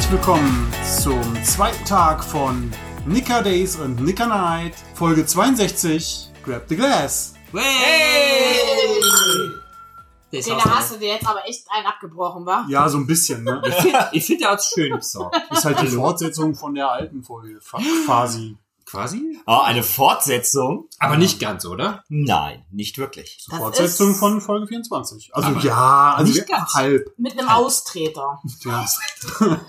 Herzlich willkommen zum zweiten Tag von Nicker Days und Nicker Night, Folge 62, Grab the Glass. Hey! Den hast du dir jetzt aber echt einen abgebrochen, wa? Ja, so ein bisschen, ne? Ich finde, ich find, der hat's schön besorgt. Ist halt die Fortsetzung von der alten Folge, quasi. Quasi? Oh, eine Fortsetzung? Aber nicht ganz, oder? Nein, nicht wirklich. Das Fortsetzung ist- von Folge 24. Also Aber ja, also nicht ganz. halb. Mit einem Austreter. Ja.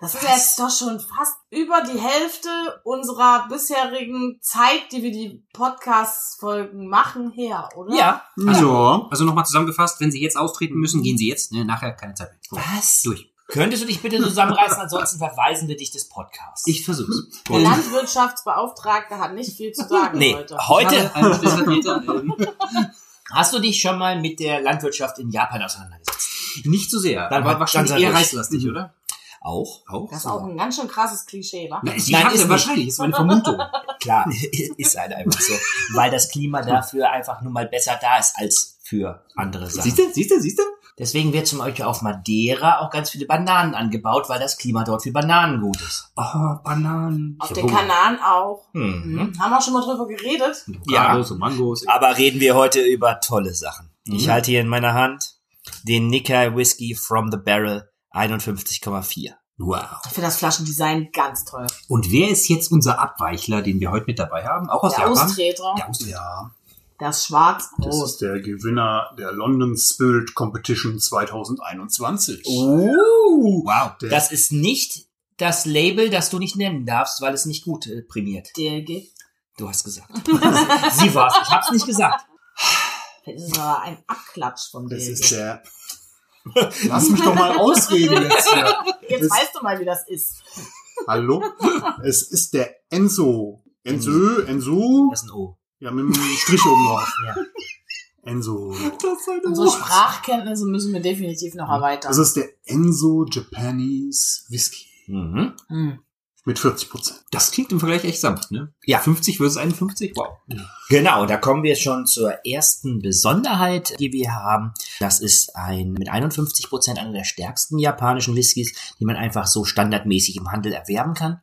Das ist jetzt doch schon fast über die Hälfte unserer bisherigen Zeit, die wir die Podcast-Folgen machen, her, oder? Ja. ja. Also nochmal zusammefasst, wenn Sie jetzt austreten müssen, gehen Sie jetzt. Ne? Nachher keine Zeit mehr. Was? Durch. Könntest du dich bitte zusammenreißen, ansonsten verweisen wir dich des Podcasts. Ich versuch's. Der Landwirtschaftsbeauftragte hat nicht viel zu sagen nee, heute. heute ähm, hast du dich schon mal mit der Landwirtschaft in Japan auseinandergesetzt. nicht so sehr. Dann war- wahrscheinlich dann eher reißlastig, oder? Auch? Auch? Das ist auch ein ganz schön krasses Klischee, wa? Na, ist die Nein, ist nicht. wahrscheinlich, ist meine Vermutung. Klar, ist halt einfach so. Weil das Klima dafür einfach nur mal besser da ist als für andere Sachen. Siehst du, siehst du, siehst du? Deswegen wird zum Beispiel auf Madeira auch ganz viele Bananen angebaut, weil das Klima dort für Bananen gut ist. Oh, Bananen. Auf den Kanaren auch. Mhm. Mhm. Haben wir schon mal drüber geredet? Ja. Und Mangos. Aber reden wir heute über tolle Sachen. Ich Mhm. halte hier in meiner Hand den Nikkei Whisky from the Barrel 51,4. Wow. Ich finde das Flaschendesign ganz toll. Und wer ist jetzt unser Abweichler, den wir heute mit dabei haben? Auch aus Der Japan? Austreter, Der Austreter. Ja, das das schwarz-rot. ist der Gewinner der London Spirit Competition 2021. Uh, Wow. Der- das ist nicht das Label, das du nicht nennen darfst, weil es nicht gut äh, prämiert. DLG. Du hast gesagt. Sie war's. Ich hab's nicht gesagt. Das ist aber ein Abklatsch vom Das DLG. ist der. Lass mich doch mal ausreden jetzt hier. Jetzt das- weißt du mal, wie das ist. Hallo? Es ist der Enzo. Enzo, Enzo. Das ist ein O. Ja, mit einem Strich oben drauf. Ja. Enzo. Unsere Sprachkenntnisse müssen wir definitiv noch erweitern. Das ist der Enzo Japanese Whisky. Mhm. Hm. Mit 40 Prozent. Das klingt im Vergleich echt sanft, ne? Ja. 50 versus 51? Wow. Genau, da kommen wir schon zur ersten Besonderheit, die wir haben. Das ist ein mit 51 Prozent einer der stärksten japanischen Whiskys, die man einfach so standardmäßig im Handel erwerben kann.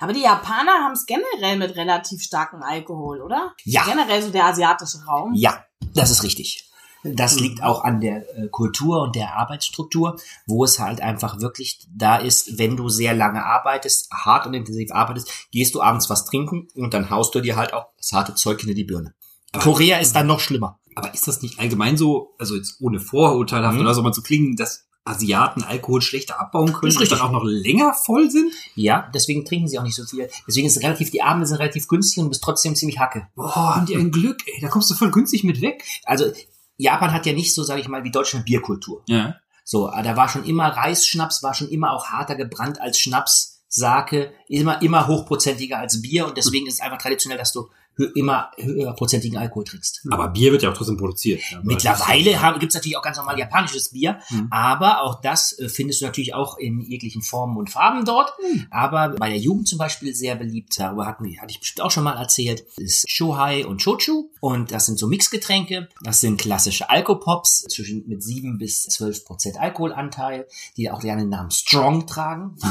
Aber die Japaner haben es generell mit relativ starkem Alkohol, oder? Ja. Generell so der asiatische Raum. Ja, das ist richtig. Das liegt auch an der äh, Kultur und der Arbeitsstruktur, wo es halt einfach wirklich da ist, wenn du sehr lange arbeitest, hart und intensiv arbeitest, gehst du abends was trinken und dann haust du dir halt auch das harte Zeug hinter die Birne. Aber- Korea ist dann noch schlimmer. Aber ist das nicht allgemein so, also jetzt ohne vorurteilhaft Mhm. oder so mal zu klingen, dass Asiaten Alkohol schlechter abbauen können und dann auch noch länger voll sind? Ja, deswegen trinken sie auch nicht so viel. Deswegen ist relativ, die Abende sind relativ günstig und du bist trotzdem ziemlich hacke. Boah, haben die ein Glück, ey. Da kommst du voll günstig mit weg. Also Japan hat ja nicht so, sage ich mal, wie Deutschland Bierkultur. Ja. So, äh, da war schon immer Reisschnaps, war schon immer auch harter gebrannt als Schnaps. Sake, immer, immer hochprozentiger als Bier und deswegen ist es einfach traditionell, dass du immer höherprozentigen Alkohol trinkst. Aber Bier wird ja auch trotzdem produziert. Mittlerweile gibt's natürlich auch ganz normal japanisches Bier, Mhm. aber auch das äh, findest du natürlich auch in jeglichen Formen und Farben dort. Aber bei der Jugend zum Beispiel sehr beliebt, darüber hatten hatte ich bestimmt auch schon mal erzählt, ist Shohai und Shochu. Und das sind so Mixgetränke. Das sind klassische Alkopops zwischen mit 7 bis 12 Prozent Alkoholanteil, die auch gerne den Namen Strong tragen.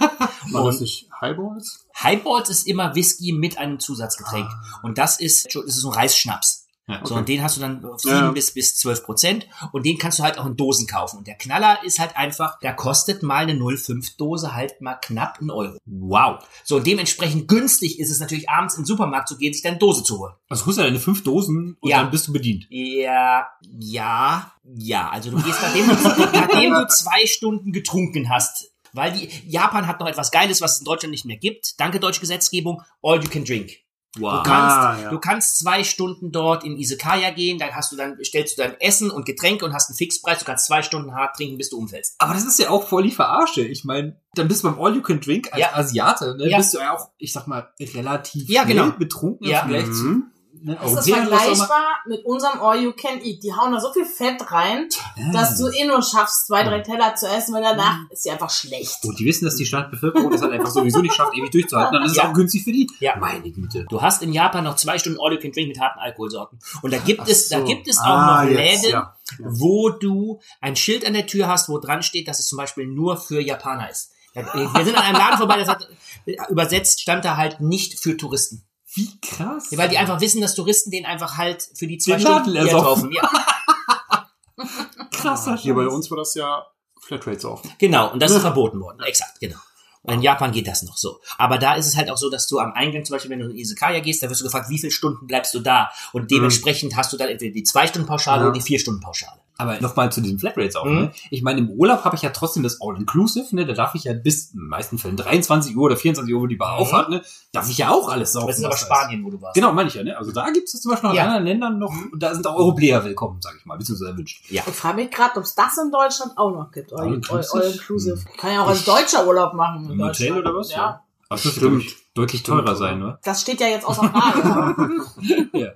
War das nicht Highballs? Highballs ist immer Whisky mit einem Zusatzgetränk. Und das ist, das ist so ein Reisschnaps. Ja, So, Okay. und den hast du dann auf 7 Ja. bis, bis 12 Prozent. Und den kannst du halt auch in Dosen kaufen. Und der Knaller ist halt einfach, da kostet mal eine 0,5 Dose halt mal knapp einen Euro. Wow. So, und dementsprechend günstig ist es natürlich abends in den Supermarkt zu gehen, sich deine Dose zu holen. Also holst du deine fünf Dosen und Ja. dann bist du bedient. Ja, ja, ja. Also du gehst, nachdem nachdem du zwei Stunden getrunken hast, weil die, Japan hat noch etwas Geiles, was es in Deutschland nicht mehr gibt. Danke, deutsche Gesetzgebung. All you can drink. Wow. Du kannst, Ah, ja. du kannst zwei Stunden dort in Isekaya gehen, dann hast du dann, stellst du dein Essen und Getränke und hast einen Fixpreis. Du kannst zwei Stunden hart trinken, bis du umfällst. Aber das ist ja auch voll die Verarsche. Ich meine, dann bist du beim All You Can Drink als Ja. Asiate, ne? Ja. Bist du ja auch, ich sag mal, relativ Ja, genau. betrunken Ja. im Vergleich zu Mhm. Ne, Es ist immer. vergleichbar mit unserem All You Can Eat. Die hauen da so viel Fett rein, dass du eh nur schaffst, zwei, drei Teller zu essen, weil danach ist sie einfach schlecht. Und die wissen, dass die Stadtbevölkerung das halt einfach sowieso nicht schafft, ewig durchzuhalten. Dann ist es Ja. auch günstig für die. Ja. Meine Güte. Du hast in Japan noch zwei Stunden All You Can Drink mit harten Alkoholsorten. Und da gibt es, da so. gibt es auch Ah, noch jetzt, Läden, ja. wo du ein Schild an der Tür hast, wo dran steht, dass es zum Beispiel nur für Japaner ist. Ja, Wir sind an einem Laden vorbei, das hat übersetzt stand da halt nicht für Touristen. Wie krass. Ja, weil die einfach wissen, dass Touristen den einfach halt für die zwei Den Stunden saufen. kaufen. Ja, krasser Hier bei uns war das ja Flatrates auf. genau. Und das ist verboten worden. Exakt, genau. Und in Japan geht das noch so. Aber da ist es halt auch so, dass du am Eingang zum Beispiel, wenn du in Izakaya gehst, da wirst du gefragt, wie viele Stunden bleibst du da? Und dementsprechend hast du dann entweder die zwei Stunden Pauschale Ja. oder die vier Stunden Pauschale. Aber nochmal zu diesen Flatrates auch. Mhm. Ne? Ich meine, im Urlaub habe ich ja trotzdem das All-Inclusive. Ne? Da darf ich ja bis in den meisten Fällen 23 Uhr oder 24 Uhr, wo die Bar Mhm. aufhat, ne? darf ich ja auch alles saufen. Das ist aber Spanien, wo du warst. Genau, meine ich ja. Ne? Also da gibt es zum Beispiel noch Ja. in anderen Ländern noch, und da sind auch Europäer willkommen, sage ich mal, beziehungsweise erwünscht. Ja. Ich frage mich gerade, ob es das in Deutschland auch noch gibt. All, all, All-inclusive? all inclusive. Ich kann ja auch als Deutscher Urlaub machen. in Im Hotel Deutschland. oder was? Ja. Das wird Stimmt. Stimmt. deutlich teurer sein, ne? Das steht ja jetzt außer Frage. Ja.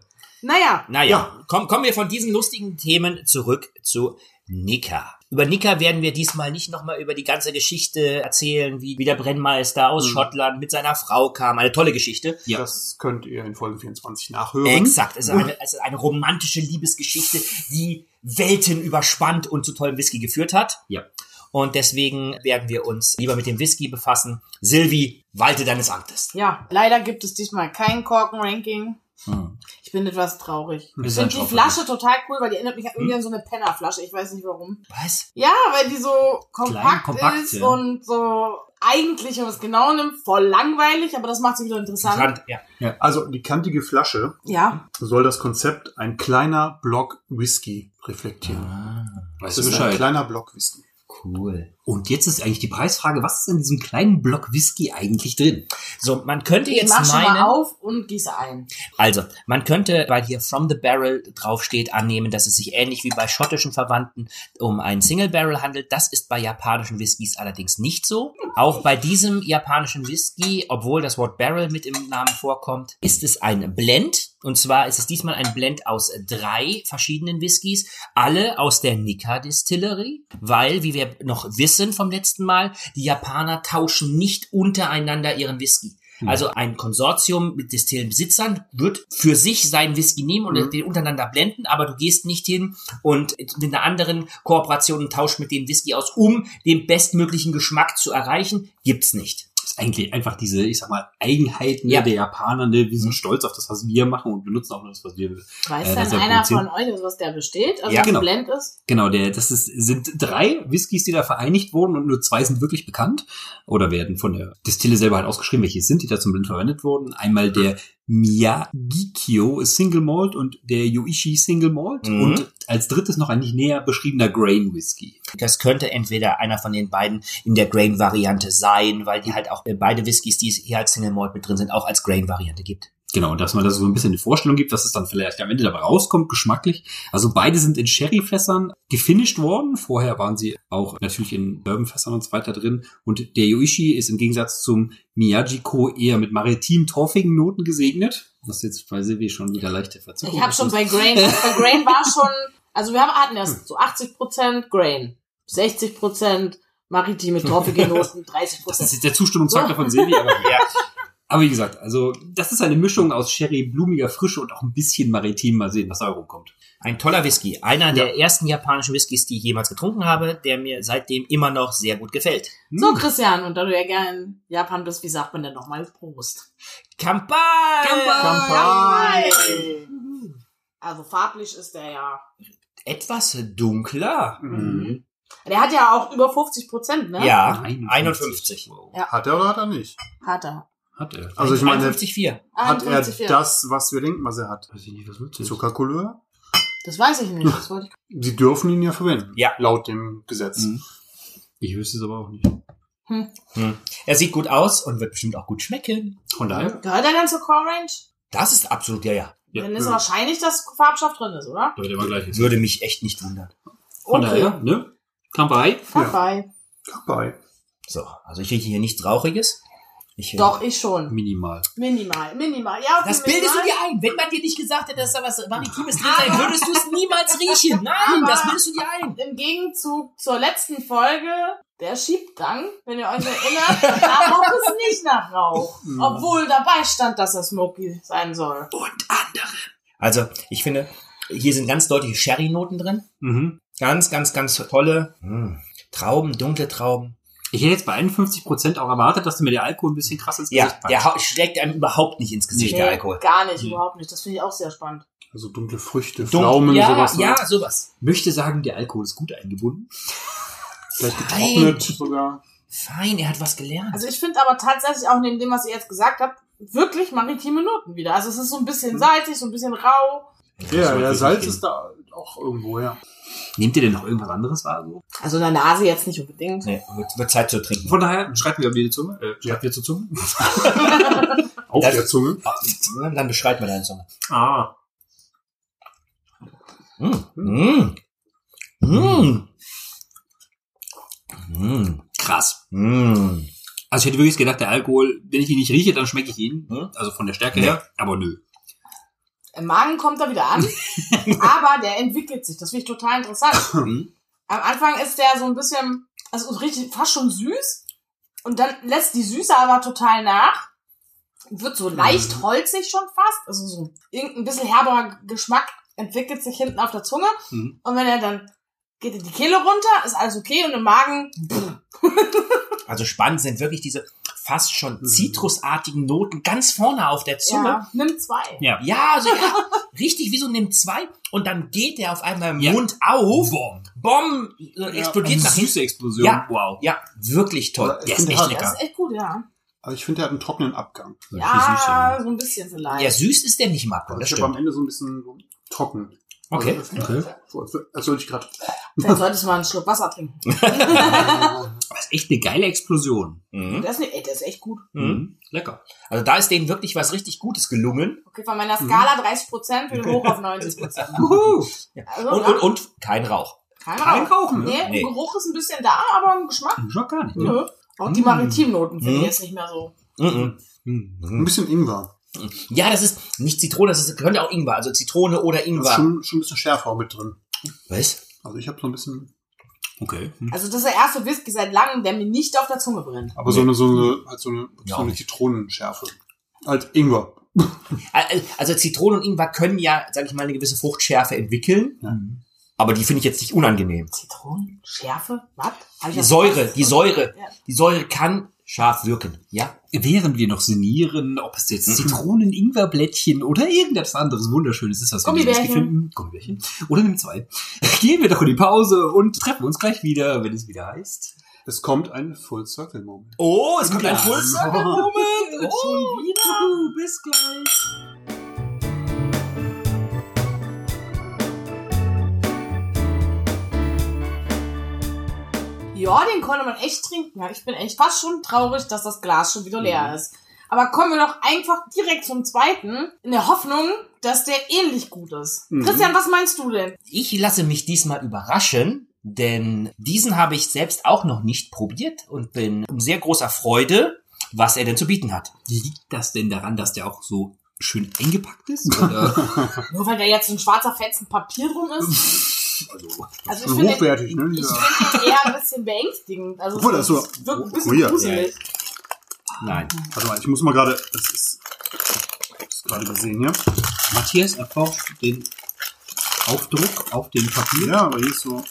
Naja, Naja, komm, kommen wir von diesen lustigen Themen zurück zu Nika. Über Nika werden wir diesmal nicht nochmal über die ganze Geschichte erzählen, wie, wie der Brennmeister aus Mhm. Schottland mit seiner Frau kam. Eine tolle Geschichte. Ja. Das könnt ihr in Folge 24 nachhören. Exakt. Es ist, eine, es ist eine romantische Liebesgeschichte, die Welten überspannt und zu tollem Whisky geführt hat. Ja. Und deswegen werden wir uns lieber mit dem Whisky befassen. Silvi, walte deines Amtes. ja, leider gibt es diesmal kein Korken-Ranking. Hm. Ich bin etwas traurig. Ich Ist finde ein die. Flasche total cool, weil die erinnert mich irgendwie an so eine Pennerflasche. Ich weiß nicht warum. Was? Ja, weil die so kompakt, kompakt, ist ja. und so eigentlich, wenn man es genau nimmt, voll langweilig, aber das macht sie wieder interessant. Rand, ja. Also die kantige Flasche Ja, soll das Konzept ein kleiner Block Whisky reflektieren. Weißt Das du ist ein Bescheid? kleiner Block Whisky. Cool. Und jetzt ist eigentlich die Preisfrage, was ist in diesem kleinen Block Whisky eigentlich drin? So, man könnte ich jetzt mach schon meinen, mal auf und gieße ein. also, man könnte, weil hier From the Barrel draufsteht, annehmen, dass es sich ähnlich wie bei schottischen Verwandten um einen Single Barrel handelt. Das ist bei japanischen Whiskys allerdings nicht so. Auch bei diesem japanischen Whisky, obwohl das Wort Barrel mit im Namen vorkommt, ist es ein Blend. Und zwar ist es diesmal ein Blend aus drei verschiedenen Whiskys, alle aus der Nika Distillery, weil, wie wir noch wissen vom letzten Mal, die Japaner tauschen nicht untereinander ihren Whisky. Also ein Konsortium mit Distillenbesitzern wird für sich seinen Whisky nehmen und Mhm. den untereinander blenden, aber du gehst nicht hin und mit einer anderen Kooperation und tauscht mit dem Whisky aus, um den bestmöglichen Geschmack zu erreichen. Gibt's nicht. Ist eigentlich einfach diese, ich sag mal, Eigenheiten Ja. ne, der Japaner, ne? Wir sind stolz auf das, was wir machen und benutzen auch nur das, was wir Weiß Äh, denn ja einer von euch, aus was der besteht? Also Ja, genau. Blend ist? Genau, der, das ist, sind drei Whiskys, die da vereinigt wurden und nur zwei sind wirklich bekannt oder werden von der Distille selber halt ausgeschrieben, welche sind, die da zum Blend verwendet wurden. Einmal der Miyagikyo Single Malt und der Yoichi Single Malt Mhm. und als drittes noch ein nicht näher beschriebener Grain Whisky. Das könnte entweder einer von den beiden in der Grain-Variante sein, weil die halt auch äh, beide Whiskys, die es hier als Single Malt mit drin sind, auch als Grain-Variante gibt. Genau, und dass man da so ein bisschen eine Vorstellung gibt, was es dann vielleicht am Ende dabei rauskommt, geschmacklich. Also beide sind in Sherryfässern gefinisht worden. Vorher waren sie auch natürlich in Bourbonfässern und so weiter drin. Und der Yoichi ist im Gegensatz zum Miyajiko eher mit maritim-torfigen Noten gesegnet. Was jetzt bei Silvi schon wieder leichte Verzögerung Ich habe schon bei Grain, bei Grain war schon, also wir haben, hatten erst so 80% Grain, 60% maritime torfige Noten, 30%. Das ist jetzt der Zustimmungsfaktor von Silvi, aber ja. Aber wie gesagt, also das ist eine Mischung aus Sherry, blumiger Frische und auch ein bisschen maritim. Mal sehen, was da rumkommt. Ein toller Whisky. Einer der ersten japanischen Whiskys, die ich jemals getrunken habe, der mir seitdem immer noch sehr gut gefällt. So, Christian, und da du ja gerne in Japan bist, wie sagt man denn nochmal Prost? Kampai! Kampai! Also farblich ist der ja. Etwas dunkler. Mhm. Der hat ja auch über 50 Prozent, ne? Ja, 51. 51. Wow. Ja. Hat er oder hat er nicht? Hat er. Hat er. Also ich meine, 51,4. hat er 51, ja. das, was wir denken, was er hat? Weiß ich nicht, was willst du? Zuckercouleur? Das weiß ich nicht. Das wollte ich. Sie dürfen ihn ja verwenden. Ja. Laut dem Gesetz. Mhm. Ich wüsste es aber auch nicht. Hm. Er sieht gut aus und wird bestimmt auch gut schmecken. Von daher? Gehört er dann zur Core Range? Das ist absolut, ja, ja. Ja, Dann ist ja. wahrscheinlich, dass Farbstoff drin ist, oder? Wird immer gleich. Würde mich echt nicht wundern. Von daher, ne? Kampai. Dabei. Dabei. So, also ich rieche hier nichts Rauchiges. Ich, Doch, ich schon. Minimal. Minimal, minimal. Ja, okay, Das bildest du dir ein. Wenn man dir nicht gesagt hätte, dass da was Maritimes drin sein, würdest du es niemals riechen. Nein, Aber- das bildest du dir ein. Im Gegenzug zur letzten Folge, der Schiebgang, wenn ihr euch erinnert, da roch es nicht nach Rauch. Obwohl dabei stand, dass er Smoky sein soll. Und andere. Also, ich finde, hier sind ganz deutliche Sherry-Noten drin. Mhm. Ganz, ganz, ganz tolle mm, Trauben, dunkle Trauben. Ich hätte jetzt bei 51 Prozent auch erwartet, dass du mir der Alkohol ein bisschen krass ins Ja, Gesicht der hau- schlägt einem überhaupt nicht ins Gesicht, der Alkohol. Gar nicht, Nee. überhaupt nicht. Das finde ich auch sehr spannend. Also dunkle Früchte, Dun- Pflaumen, ja, sowas. ne? Ja, sowas. Möchte sagen, der Alkohol ist gut eingebunden. Vielleicht Nein. getrocknet sogar. Fein, er hat was gelernt. Also ich finde aber tatsächlich auch neben dem, was ihr jetzt gesagt habt, wirklich maritime Noten wieder. Also es ist so ein bisschen salzig, so ein bisschen rau. Ja, ja, Salz ist da auch irgendwo, ja. Nehmt ihr denn noch irgendwas anderes wahr? So? Also in der Nase jetzt nicht unbedingt. nee, wird, wird Zeit zu trinken. Von daher, schreibt mir wieder die Zunge. Äh, schreibt mir zur Zunge. Auf Das- der Zunge. Ah, Dann beschreibt mir deine Zunge. Ah. Mm. Mm. Mm. Mm. Krass. Mm. Also ich hätte wirklich gedacht, der Alkohol, wenn ich ihn nicht rieche, dann schmecke ich ihn. Hm? Also von der Stärke Nee. her. Aber nö. Im Magen kommt er wieder an, aber der entwickelt sich. Das finde ich total interessant. Hm? Am Anfang ist der so ein bisschen, also richtig fast schon süß. Und dann lässt die Süße aber total nach. Wird so leicht holzig schon fast. Also so irgendein bisschen herberer Geschmack entwickelt sich hinten auf der Zunge. Mhm. Und wenn er dann geht in die Kehle runter, ist alles okay. Und im Magen, Also spannend sind wirklich diese fast schon zitrusartigen Noten ganz vorne auf der Zunge. ja, nimm zwei. Ja. Ja, also ja, richtig wie so nimmt zwei und dann geht der auf einmal im Ja. Mund auf. Bom. Bom, äh, explodiert Eine nach hinten. süße Explosion. Ja. Wow. Ja, wirklich toll. Aber ich Der ist echt hat- lecker. Das ist echt gut, ja. Also ich finde, der hat einen trockenen Abgang. Ja, so ein bisschen vielleicht. Ja, süß ist der nicht, Marco. Das ich habe am stimmt. Ende so ein bisschen so trocken. Okay. Also, Okay. So, als ich gerade. Vielleicht solltest du mal einen Schluck Wasser trinken. Das ist echt eine geile Explosion. Mhm. Der ist, ey, der ist echt gut. Mhm. Lecker. Also da ist denen wirklich was richtig Gutes gelungen. Okay, von meiner Skala 30 Prozent wieder hoch auf 90 Prozent. Also, Und, und, und kein Rauch. kein Kein Rauch. Rauchen, ne? Nee, Nee. der Geruch ist ein bisschen da, aber im Geschmack, Schon gar nicht. Ne? Auch die Maritimnoten finde ich Mhm. jetzt nicht mehr so. Mhm. Mhm. Ein bisschen Ingwer. Ja, das ist nicht Zitrone, das ist, könnte auch Ingwer, also Zitrone oder Da ist Ingwer. schon, schon ein bisschen Schärfe auch mit drin. Was? Also ich habe so ein bisschen. Okay. Hm. Also das ist der erste Whisky seit langem, der mir nicht auf der Zunge brennt. Aber so eine, so eine, halt so eine, Ja, so eine. Zitronenschärfe. Halt Ingwer. Also Zitrone und Ingwer können ja, sag ich mal, eine gewisse Fruchtschärfe entwickeln. Mhm. Aber die finde ich jetzt nicht unangenehm. Zitronen? Schärfe? Was? Die das Säure, die Säure, Ja. die Säure kann scharf wirken, ja? Während wir noch sinnieren, ob es jetzt Zitronen, Ingwerblättchen oder irgendetwas anderes Wunderschönes ist, was wir Gummibärchen. finden. Gummibärchen. Oder nimm zwei. Gehen wir doch in die Pause und treffen uns gleich wieder, wenn es wieder heißt. Es kommt ein Full Circle Moment. Oh, es kommt ein Ja. Full Circle Moment. Und schon wieder. Bis gleich. Ja, den konnte man echt trinken. Ja, ich bin echt fast schon traurig, dass das Glas schon wieder leer ist. Aber kommen wir doch einfach direkt zum zweiten, in der Hoffnung, dass der ähnlich gut ist. Mhm. Christian, was meinst du denn? Ich lasse mich diesmal überraschen, denn diesen habe ich selbst auch noch nicht probiert und bin in sehr großer Freude, was er denn zu bieten hat. Liegt das denn daran, dass der auch so schön eingepackt ist? Oder? Nur weil da jetzt ein schwarzer Fetzen Papier drum ist? also, Also ich finde den, Hochwertig, ne? ich Ja. finde den eher ein bisschen beängstigend. Also Obwohl, das so- wirkt ein bisschen ja. gruselig. Nein. Warte mal, ich muss mal gerade. Das ist. Ich hab's gerade gesehen hier. Matthias erforscht den Aufdruck auf dem Papier. Ja, aber hier ist so.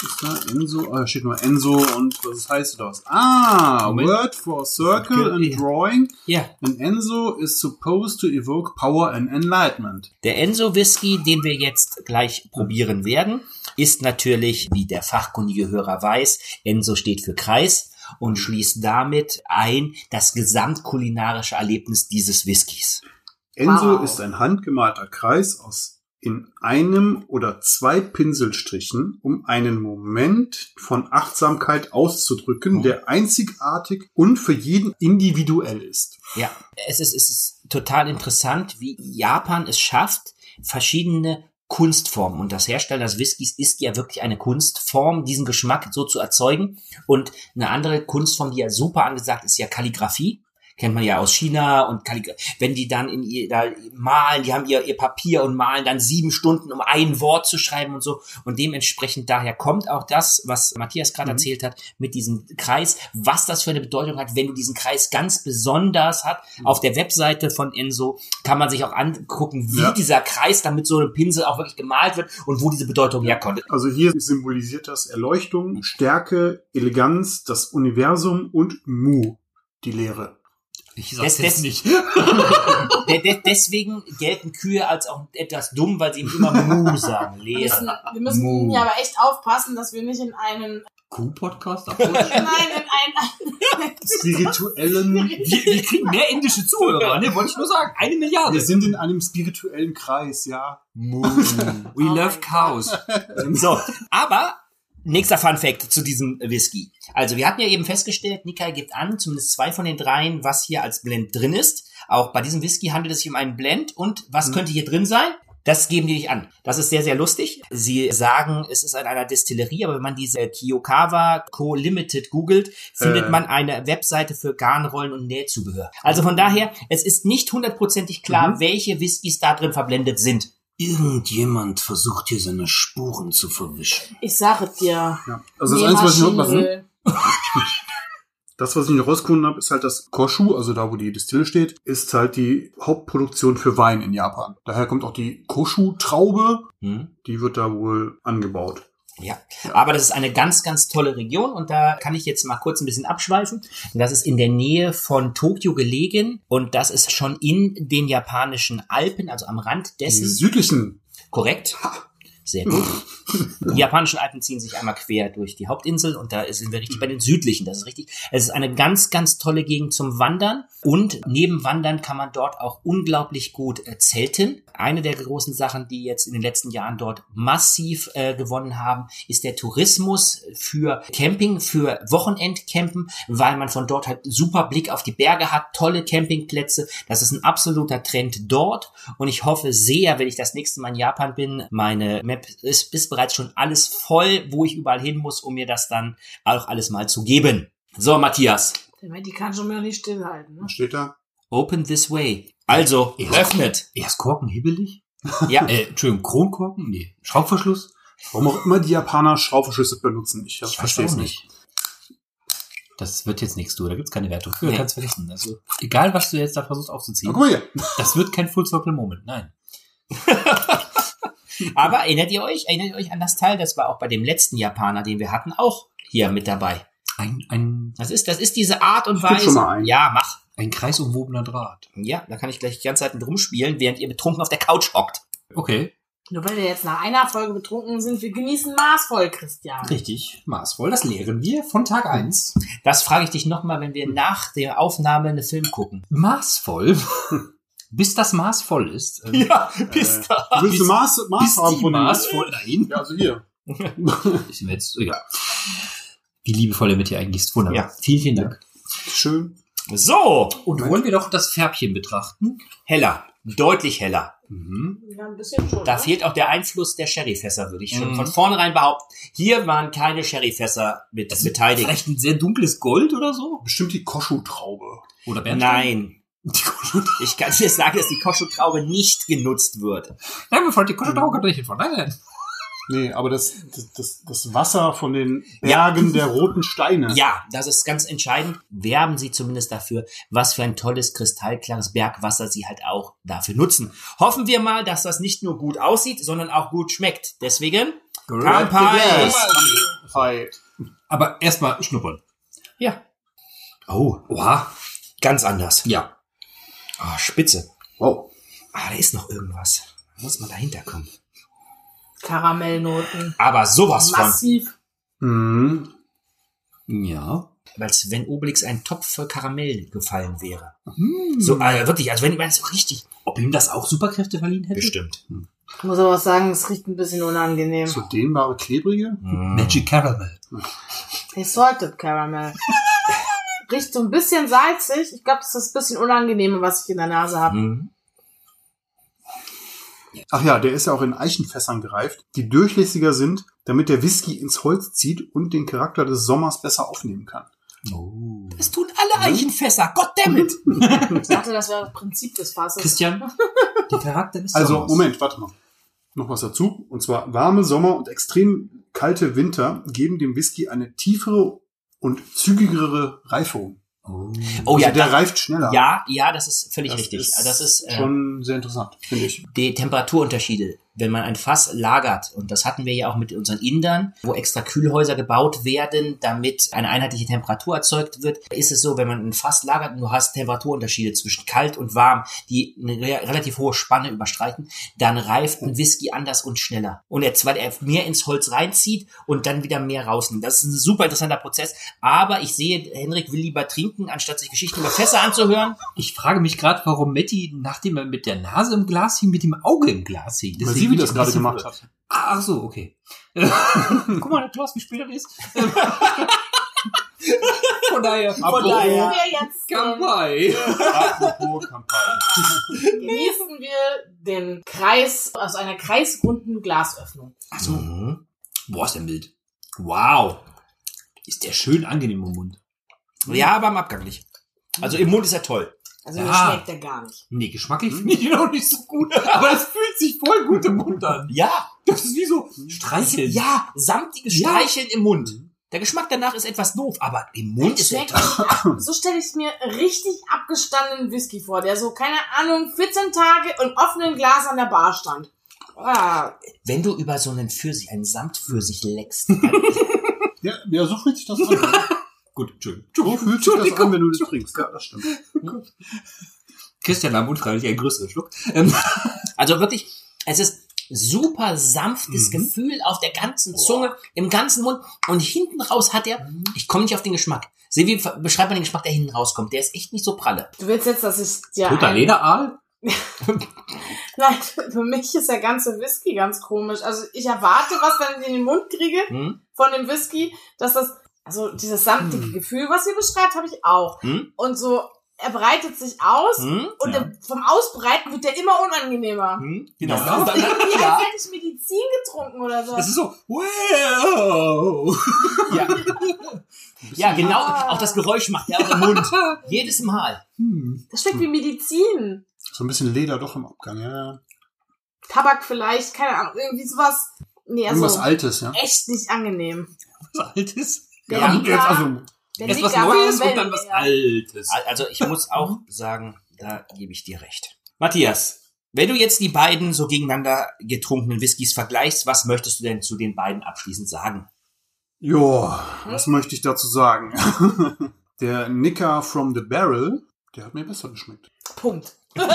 Ist da Enso? Ah, da steht nur Enso und was heißt das? Ah, Moment. word for circle and drawing. Ja. And Enso is supposed to evoke power and enlightenment. Der Enso Whisky, den wir jetzt gleich probieren werden, ist natürlich, wie der fachkundige Hörer weiß, Enso steht für Kreis und schließt damit ein das gesamtkulinarische Erlebnis dieses Whiskys. Enso Wow. ist ein handgemalter Kreis aus in einem oder zwei Pinselstrichen, um einen Moment von Achtsamkeit auszudrücken, Oh. der einzigartig und für jeden individuell ist. Ja, es ist, es ist total interessant, wie Japan es schafft, verschiedene Kunstform. Und das Herstellen des Whiskys ist ja wirklich eine Kunstform, diesen Geschmack so zu erzeugen. Und eine andere Kunstform, die ja super angesagt ist, ja Kalligrafie kennt man ja aus China und Kalligra wenn die dann in ihr da malen, die haben ihr, ihr Papier und malen dann sieben Stunden, um ein Wort zu schreiben und so. Und dementsprechend daher kommt auch das, was Matthias gerade Mhm. erzählt hat, mit diesem Kreis, was das für eine Bedeutung hat, wenn du diesen Kreis ganz besonders hat. Mhm. Auf der Webseite von Enso kann man sich auch angucken, wie Ja. dieser Kreis dann mit so einem Pinsel auch wirklich gemalt wird und wo diese Bedeutung herkommt. Also hier symbolisiert das Erleuchtung, Stärke, Eleganz, das Universum und Mu, die Lehre. Ich sag's jetzt das- nicht. De de deswegen gelten Kühe als auch etwas dumm, weil sie ihm immer Mu sagen. Wir müssen, wir müssen Mu. hier aber echt aufpassen, dass wir nicht in einen, Q-Podcast? nein, in einen, Spirituellen. wir, wir kriegen mehr indische Zuhörer, ne? Wollte ich nur sagen. Eine Milliarde. Wir sind in einem spirituellen Kreis, ja. We Oh love cows. So, aber nächster Fun Fact zu diesem Whisky. Also wir hatten ja eben festgestellt, Nikai gibt an, zumindest zwei von den dreien, was hier als Blend drin ist. Auch bei diesem Whisky handelt es sich um einen Blend. Und was Mhm. könnte hier drin sein? Das geben die nicht an. Das ist sehr, sehr lustig. Sie sagen, es ist an einer Destillerie, aber wenn man diese Kiyokawa Co. Limited googelt, findet Äh. man eine Webseite für Garnrollen und Nähzubehör. Also von daher, es ist nicht hundertprozentig klar, Mhm. welche Whiskys da drin verblendet sind. Irgendjemand versucht hier seine Spuren zu verwischen. ich sage dir. ja. Also das Einzige, was ich noch, was, das, was ich noch rausgefunden habe, ist halt das Koshu, also da, wo die Distille steht, ist halt die Hauptproduktion für Wein in Japan. Daher kommt auch die Koshu-Traube, Hm? die wird da wohl angebaut. Ja, aber das ist eine ganz, ganz tolle Region und da kann ich jetzt mal kurz ein bisschen abschweifen. Das ist in der Nähe von Tokio gelegen und das ist schon in den japanischen Alpen, also am Rand Die dessen. südlichen. Korrekt. Sehr gut. Die japanischen Alpen ziehen sich einmal quer durch die Hauptinsel und da sind wir richtig bei den südlichen. Das ist richtig. Es ist eine ganz, ganz tolle Gegend zum Wandern und neben Wandern kann man dort auch unglaublich gut äh, zelten. Eine der großen Sachen, die jetzt in den letzten Jahren dort massiv äh, gewonnen haben, ist der Tourismus für Camping, für Wochenendcampen, weil man von dort halt super Blick auf die Berge hat, tolle Campingplätze. Das ist ein absoluter Trend dort und ich hoffe sehr, wenn ich das nächste Mal in Japan bin, meine Map ist, ist bereits schon alles voll, wo ich überall hin muss, um mir das dann auch alles mal zu geben. So, Matthias, Die kann schon mal nicht stillhalten. Ne? Was steht da? open this way. Also, Ja. öffnet. Erst Korken hibbelig? Ja, Äh, Entschuldigung, Kronkorken? Nee. Schraubverschluss? Warum auch immer die Japaner Schraubverschlüsse benutzen. Ich, Ich verstehe es nicht. Das wird jetzt nichts, du. Da gibt's keine Wertung für. Nee. Kannst vergessen. Also, egal, was du jetzt da versuchst Na, aufzuziehen, guck mal hier. das wird kein Full Circle Moment. Nein. aber erinnert ihr euch, erinnert ihr euch an das Teil? Das war auch bei dem letzten Japaner, den wir hatten, auch hier mit dabei. Ein, ein, Das ist, das ist diese Art und Weise. schon mal ein. Ja, mach. ein kreisumwobener Draht. Ja, da kann ich gleich die ganze Zeit drum spielen, während ihr betrunken auf der Couch hockt. Okay. Nur weil wir jetzt nach einer Folge betrunken sind, wir genießen maßvoll, Christian. Richtig. Maßvoll. Das lehren wir von Tag eins. Das frage ich dich nochmal, wenn wir nach der Aufnahme einen Film gucken. Maßvoll. Bis das Maß voll ist. Ähm, Ja, bis da. Du willst eine Maß, Maß bis haben die von Maß voll. Nein. Ja, also hier. Ist mir jetzt, ja. Wie liebevoll er mit dir eingießt. Wunderbar. Ja. Vielen, vielen Dank. Schön. So, Und wollen wir doch das Färbchen betrachten? heller. Deutlich heller. Mhm. Ja, ein bisschen schon. Da ne? fehlt auch der Einfluss der Sherryfässer, würde ich schon Mhm. von vornherein behaupten. Hier waren keine Sherryfässer mit beteiligt. Vielleicht ein sehr dunkles Gold oder so? Bestimmt die Koshu-Traube. Oder Bernstein? Nein. Ich kann dir sagen, dass die Koschu-Traube nicht genutzt wird. Nein, Freund, die Koschu-Traube kommt nicht von. Nein, nein. Nee, aber das, das, das, das Wasser von den Bergen der roten Steine. Ja, das ist ganz entscheidend. Werben Sie zumindest dafür, was für ein tolles, kristallklares Bergwasser Sie halt auch dafür nutzen. Hoffen wir mal, dass das nicht nur gut aussieht, sondern auch gut schmeckt. Deswegen, Kampai! Aber erstmal schnuppern. Ja, Oh, oha. ganz anders. Ja. Ah, spitze. Wow. Ah, da ist noch irgendwas. Da muss man dahinter kommen. Karamellnoten. Aber sowas von. Massiv. Mhm. Ja. Als wenn Obelix ein Topf voll Karamell gefallen wäre. Hm. So, äh, wirklich, als wenn man so richtig. Ob ihm das auch Superkräfte verliehen hätte? Bestimmt. Ich muss aber auch sagen, es riecht ein bisschen unangenehm. So dehnbare, klebrige. Mm. Magic Caramel. Hey, Salted Caramel. riecht so ein bisschen salzig. Ich glaube, das ist das bisschen unangenehme, was ich in der Nase habe. Mhm. Ach ja, der ist ja auch in Eichenfässern gereift, die durchlässiger sind, damit der Whisky ins Holz zieht und den Charakter des Sommers besser aufnehmen kann. Oh. Das tun alle Eichenfässer. Goddammit. Ich dachte, das wäre das Prinzip des Fasses. Christian, der Charakter des Also, Sommers. Moment, warte mal. Noch was dazu. Und zwar warme Sommer und extrem kalte Winter geben dem Whisky eine tiefere und zügigere Reifung. Oh. Oh also ja, der das, reift schneller. ja, ja, das ist völlig das richtig. Ist Also das ist äh, schon sehr interessant, finde ich. die Temperaturunterschiede. Wenn man ein Fass lagert, und das hatten wir ja auch mit unseren Indern, wo extra Kühlhäuser gebaut werden, damit eine einheitliche Temperatur erzeugt wird, ist es so, wenn man ein Fass lagert und du hast Temperaturunterschiede zwischen kalt und warm, die eine re relativ hohe Spanne überstreiten, dann reift ein Whisky anders und schneller. Und er, weil er mehr ins Holz reinzieht und dann wieder mehr rausnimmt. Das ist ein super interessanter Prozess. Aber ich sehe, Henrik will lieber trinken, anstatt sich Geschichten über Fässer anzuhören. Ich frage mich gerade, warum Matti, nachdem er mit der Nase im Glas hing, mit dem Auge im Glas hing. Deswegen ich das gerade gemacht hat. Ach so, okay. Guck mal, der Klaus, wie spät das ist. Von daher, Von Apropos- daher wir jetzt Kampai. Apropos Kampagne. genießen wir den Kreis aus einer kreisrunden Glasöffnung. Ach so. Mhm. Boah, ist der mild. Wow. Ist der schön angenehm im Mund. Ja, aber im Abgang nicht. Also im Mund ist er toll. Also mir Ja. schmeckt der gar nicht. Nee, geschmacklich finde ich ihn auch nicht so gut. Aber es fühlt sich voll gut im Mund an. Ja, Das ist wie so streicheln. ja, samtiges Ja. Streicheln im Mund. Der Geschmack danach ist etwas doof, aber im Mund ist er. So stelle ich mir richtig abgestandenen Whisky vor, der so, keine Ahnung, 14 Tage im offenen Glas an der Bar stand. Ah, Wenn du über so einen Pfirsich, einen Samtpfirsich leckst, Ja, ja, so fühlt sich das an. Gut, Entschuldigung. So fühlt sich das an, wenn du das trinkst. Ja, das stimmt. Christian nahm unfreiwillig einen größeren Schluck. Ähm, also wirklich, es ist super sanftes Mhm. Gefühl auf der ganzen Zunge, im ganzen Mund und hinten raus hat er, Mhm. ich komme nicht auf den Geschmack. Seht, wie beschreibt man den Geschmack, der hinten rauskommt? Der ist echt nicht so pralle. du willst jetzt, dass ich Toter ein- Lederaal? Nein, für mich ist der ganze Whisky ganz komisch. Also ich erwarte was, wenn ich in den Mund kriege Hm? von dem Whisky, dass das, also dieses samtige Gefühl, was ihr beschreibt, habe ich auch. Hm? Und so, er breitet sich aus Hm? und Ja. vom Ausbreiten wird der immer unangenehmer. Hm? Genau. Das Ja, ist dann- irgendwie, ja. als hätte ich Medizin getrunken oder so. Das ist so, wow. Ja. ja, genau. Ah. Auch das Geräusch macht er auch im Mund. Jedes Mal. Hm. Das schmeckt wie Medizin. So ein bisschen Leder doch im Abgang, ja. Tabak vielleicht, keine Ahnung, irgendwie sowas. Nee, Irgendwas also Altes, ja. echt nicht angenehm. Was Altes. Der Ja, Liga- jetzt, also, Erst was Neues und dann was. Altes. Also ich muss auch sagen, da gebe ich dir recht. Matthias, wenn du jetzt die beiden so gegeneinander getrunkenen Whiskys vergleichst, was möchtest du denn zu den beiden abschließend sagen? Ja, was möchte ich dazu sagen? der Nicker from the Barrel, der hat mir besser geschmeckt. Punkt. Nein,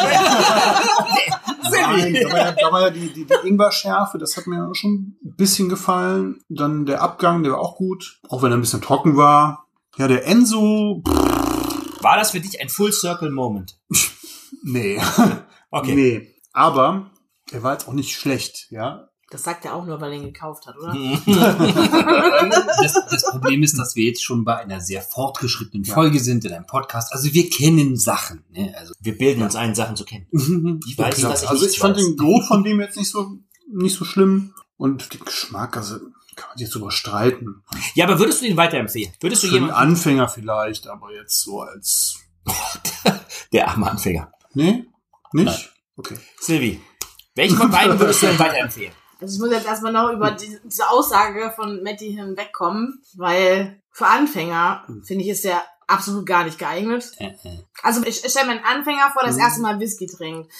da war ja, da war ja die, die, die Ingwer-Schärfe, das hat mir schon ein bisschen gefallen. Dann der Abgang, der war auch gut, auch wenn er ein bisschen trocken war. Ja, der Enzo, pff, War das für dich ein Full Circle Moment? nee. Okay. Nee, aber er war jetzt auch nicht schlecht, ja. Das sagt er auch nur, weil er ihn gekauft hat, oder? Das, das Problem ist, dass wir jetzt schon bei einer sehr fortgeschrittenen Folge sind in einem Podcast. Also wir kennen Sachen. Ne? Also Wir bilden uns ein, Sachen zu kennen. Ich weiß, Ja, dass ich also ich fand weiß. den Geruch von dem jetzt nicht so nicht so schlimm und den Geschmack, also kann man jetzt drüber streiten. Ja, aber würdest du den weiterempfehlen? Würdest du Für jemanden, Anfänger vielleicht, aber jetzt so als der arme Anfänger. nee, nicht. Nein. Okay. Silvi, welchen von beiden würdest du denn weiterempfehlen? Also ich muss jetzt erstmal noch über die, diese Aussage von Matty hinwegkommen, weil für Anfänger finde ich ist der absolut gar nicht geeignet. äh, äh. Also ich, ich stelle mir einen Anfänger vor, der das erste Mal Whisky trinkt.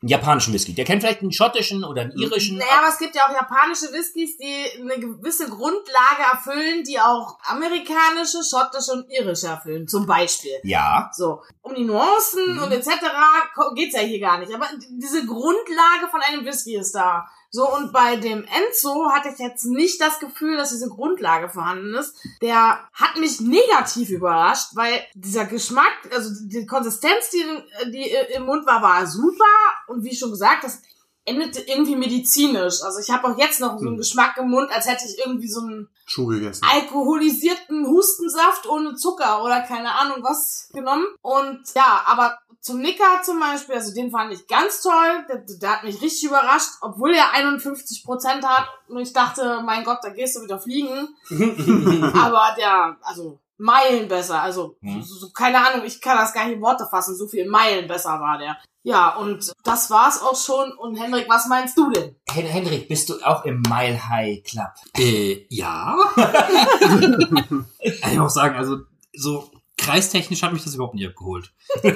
Einen japanischen Whisky. Der kennt vielleicht einen schottischen oder einen irischen. Naja, aber es gibt ja auch japanische Whiskys, die eine gewisse Grundlage erfüllen, die auch amerikanische, schottische und irische erfüllen, zum Beispiel. Ja. So, um die Nuancen und etc. ko- geht's ja hier gar nicht. Aber diese Grundlage von einem Whisky ist da. So, und bei dem Enzo hatte ich jetzt nicht das Gefühl, dass diese Grundlage vorhanden ist. Der hat mich negativ überrascht, weil dieser Geschmack, also die Konsistenz, die, die im Mund war, war super. Und wie schon gesagt, das endete irgendwie medizinisch. Also ich habe auch jetzt noch so einen Hm. Geschmack im Mund, als hätte ich irgendwie so einen alkoholisierten Hustensaft ohne Zucker oder keine Ahnung was genommen. Und ja, aber zum Nicker zum Beispiel, also den fand ich ganz toll. Der, der hat mich richtig überrascht, obwohl er 51 Prozent hat. Und ich dachte, mein Gott, da gehst du wieder fliegen. Aber der, also Meilen besser. Also, Mhm. so, so, keine Ahnung, ich kann das gar nicht in Worte fassen. So viel Meilen besser war der. Ja, und das war's auch schon. Und Henrik, was meinst du denn? Hen Henrik, bist du auch im Mile High Club? Äh, ja. ich muss sagen, also so kreistechnisch hat mich das überhaupt nicht abgeholt.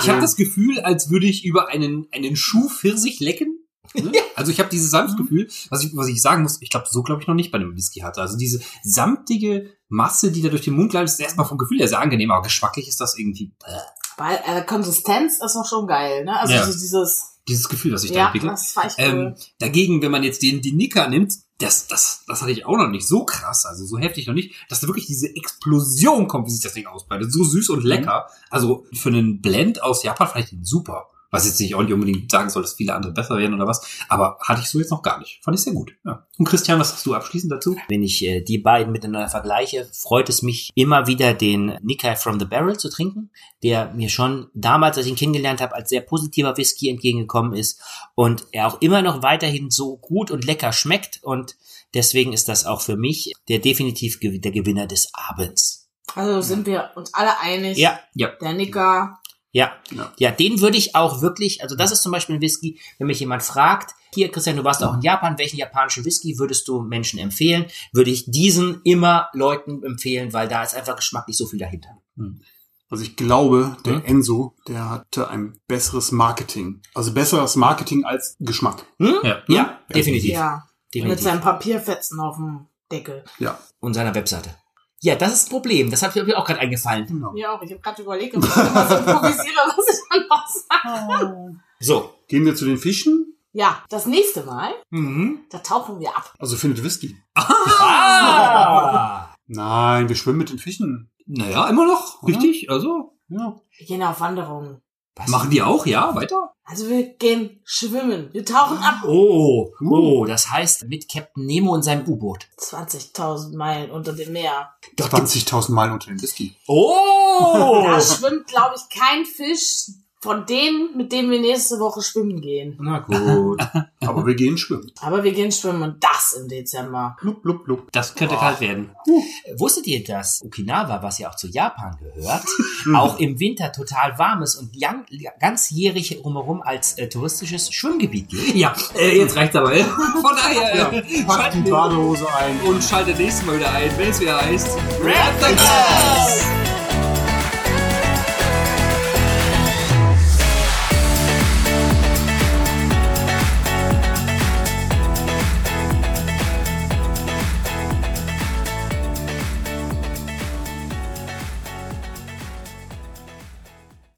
Ich habe das Gefühl, als würde ich über einen, einen Schuh Pfirsich lecken. Ne? Also ich habe dieses Sanftgefühl, was ich, was ich sagen muss, ich glaube, so glaube ich noch nicht bei einem Whisky hatte. Also diese samtige Masse, die da durch den Mund gleitet, ist erstmal vom Gefühl her sehr angenehm, aber geschmacklich ist das irgendwie äh, Weil äh, Konsistenz ist auch schon geil, ne? Also Ja. so dieses, dieses Gefühl, das sich da ja, entwickelt. das war echt Ähm, cool. dagegen, wenn man jetzt den, den Nicker nimmt, das, das, das hatte ich auch noch nicht so krass, also so heftig noch nicht, dass da wirklich diese Explosion kommt, wie sich das Ding ausbreitet. So süß und lecker. Also für einen Blend aus Japan fand ich den super. Was jetzt nicht auch nicht unbedingt sagen soll, dass viele andere besser werden oder was. Aber hatte ich so jetzt noch gar nicht. Fand ich sehr gut. Ja. Und Christian, was hast du abschließend dazu? Wenn ich äh, die beiden miteinander vergleiche, freut es mich immer wieder, den Nikkei from the Barrel zu trinken, der mir schon damals, als ich ihn kennengelernt habe, als sehr positiver Whisky entgegengekommen ist und er auch immer noch weiterhin so gut und lecker schmeckt und deswegen ist das auch für mich der definitiv gew- der Gewinner des Abends. Also sind wir uns alle einig. Ja, Der Nicker. Ja, Ja. ja, den würde ich auch wirklich, also das ist zum Beispiel ein Whisky, wenn mich jemand fragt, hier Christian, du warst auch in Japan, welchen japanischen Whisky würdest du Menschen empfehlen? Würde ich diesen immer Leuten empfehlen, weil da ist einfach geschmacklich so viel dahinter. Also ich glaube, der Hm? Enzo, der hatte ein besseres Marketing. Also besseres Marketing als Geschmack. Hm? Ja. Ja, definitiv. Ja. Mit definitiv. seinen Papierfetzen auf dem Deckel. Ja. Und seiner Webseite. Ja, das ist das Problem. Das hat mir auch gerade eingefallen. Genau. Mir auch. Ich habe gerade überlegt, ob ich was improvisiere, was ich dann noch sage. So. Gehen wir zu den Fischen. Ja, das nächste Mal, Mhm. da tauchen wir ab. Also findet Whisky. Ah! Nein, wir schwimmen mit den Fischen. Naja, immer noch. Richtig. Also, Ja. Wir gehen auf Wanderungen. Was? machen die auch, ja, weiter? Also wir gehen schwimmen. Wir tauchen ab. Oh, oh, das heißt mit Captain Nemo und seinem U-Boot. 20.000 Meilen unter dem Meer. Dort gibt's- 20.000 Mal unter den Whisky. Oh! Da schwimmt, glaube ich, kein Fisch von denen, mit denen wir nächste Woche schwimmen gehen. Na gut. Aber wir gehen schwimmen. Aber wir gehen schwimmen und das im Dezember. Blub, blub, blub. Das könnte kalt werden. Wusstet ihr, dass Okinawa, was ja auch zu Japan gehört, auch im Winter total warm ist und ganzjährig rumherum als äh, touristisches Schwimmgebiet gilt? Ja, äh, jetzt reicht's aber. Von daher, äh, Packt die Badehose ein. und schaltet nächstes Mal wieder ein, wenn es wieder heißt Rap the Glass!